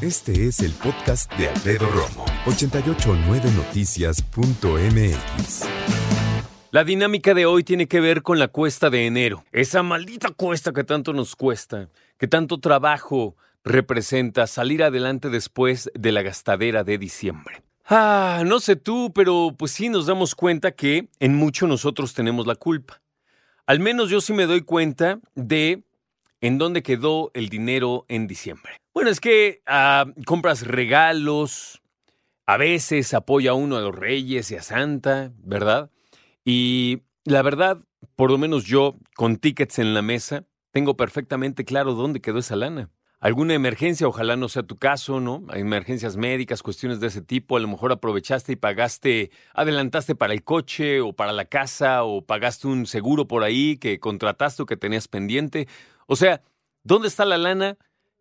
Este es el podcast de Alfredo Romo. 889noticias.mx. La dinámica de hoy tiene que ver con la cuesta de enero. Esa maldita cuesta que tanto nos cuesta, que tanto trabajo representa salir adelante después de la gastadera de diciembre. Ah, no sé tú, pero pues sí nos damos cuenta que en mucho nosotros tenemos la culpa. Al menos yo sí me doy cuenta de en dónde quedó el dinero en diciembre. Bueno, es que ah, compras regalos, a veces apoya uno a los reyes y a Santa, ¿verdad? Y la verdad, por lo menos yo, con tickets en la mesa, tengo perfectamente claro dónde quedó esa lana. Alguna emergencia, ojalá no sea tu caso, ¿no? Hay emergencias médicas, cuestiones de ese tipo, a lo mejor aprovechaste y pagaste, adelantaste para el coche o para la casa o pagaste un seguro por ahí que contrataste o que tenías pendiente. O sea, ¿dónde está la lana?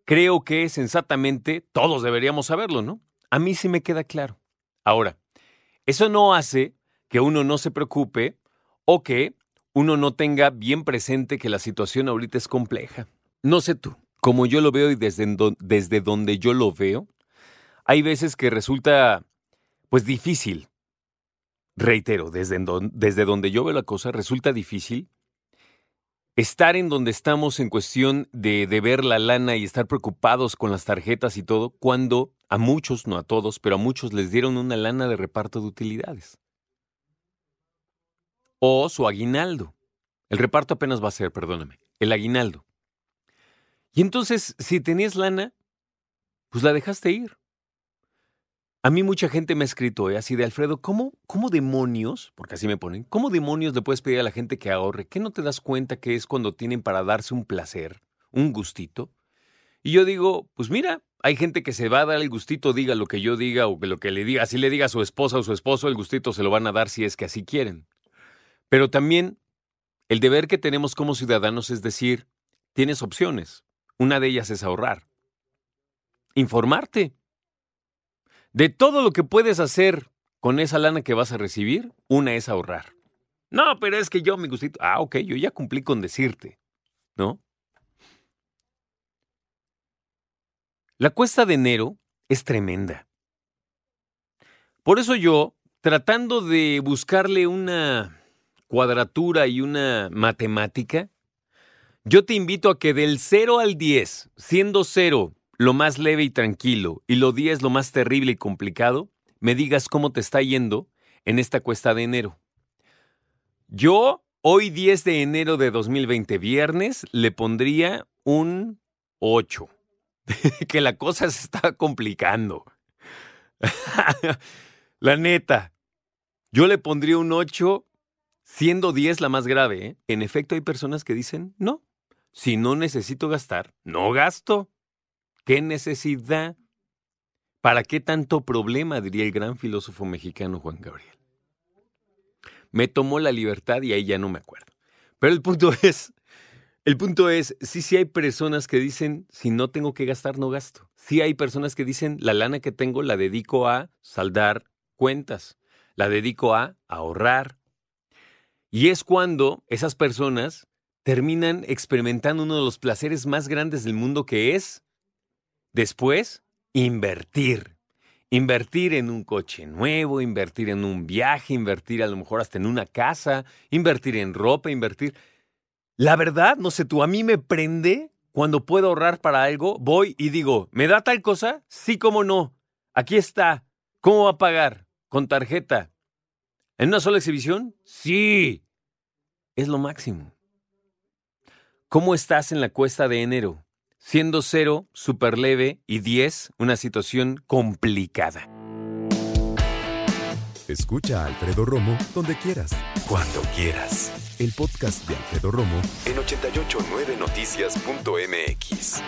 Creo que sensatamente todos deberíamos saberlo, ¿no? A mí sí me queda claro. Ahora, eso no hace que uno no se preocupe o que uno no tenga bien presente que la situación ahorita es compleja. No sé tú, como yo lo veo y desde, desde donde yo lo veo, hay veces que resulta pues difícil. Reitero, desde, desde donde yo veo la cosa, resulta difícil estar en donde estamos en cuestión de, de ver la lana y estar preocupados con las tarjetas y todo, cuando a muchos, no a todos, pero a muchos les dieron una lana de reparto de utilidades o su aguinaldo. El reparto apenas va a ser, perdóname, el aguinaldo. Y entonces, si tenías lana, pues la dejaste ir. A mí mucha gente me ha escrito ¿eh? así de Alfredo, ¿cómo, ¿cómo demonios, porque así me ponen, cómo demonios le puedes pedir a la gente que ahorre? ¿Qué no te das cuenta que es cuando tienen para darse un placer, un gustito? Y yo digo, pues mira, hay gente que se va a dar el gustito, diga lo que yo diga o que lo que le diga, así le diga a su esposa o su esposo, el gustito se lo van a dar si es que así quieren. Pero también el deber que tenemos como ciudadanos es decir, tienes opciones. Una de ellas es ahorrar. Informarte. De todo lo que puedes hacer con esa lana que vas a recibir, una es ahorrar. No, pero es que yo me gustito. Ah, ok, yo ya cumplí con decirte. ¿No? La cuesta de enero es tremenda. Por eso yo, tratando de buscarle una cuadratura y una matemática, yo te invito a que del 0 al 10, siendo 0 lo más leve y tranquilo y lo 10 lo más terrible y complicado, me digas cómo te está yendo en esta cuesta de enero. Yo, hoy 10 de enero de 2020, viernes, le pondría un 8. que la cosa se está complicando. la neta. Yo le pondría un 8 Siendo 10 la más grave, ¿eh? en efecto hay personas que dicen, no, si no necesito gastar, no gasto. ¿Qué necesidad? ¿Para qué tanto problema? diría el gran filósofo mexicano Juan Gabriel. Me tomó la libertad y ahí ya no me acuerdo. Pero el punto es, el punto es, sí, sí hay personas que dicen, si no tengo que gastar, no gasto. Sí hay personas que dicen, la lana que tengo la dedico a saldar cuentas, la dedico a ahorrar, y es cuando esas personas terminan experimentando uno de los placeres más grandes del mundo que es, después, invertir. Invertir en un coche nuevo, invertir en un viaje, invertir a lo mejor hasta en una casa, invertir en ropa, invertir. La verdad, no sé tú, a mí me prende cuando puedo ahorrar para algo, voy y digo, ¿me da tal cosa? Sí, cómo no. Aquí está. ¿Cómo va a pagar? Con tarjeta. ¿En una sola exhibición? Sí. Es lo máximo. ¿Cómo estás en la cuesta de enero? Siendo cero, súper leve, y 10, una situación complicada. Escucha a Alfredo Romo donde quieras, cuando quieras. El podcast de Alfredo Romo en 889noticias.mx.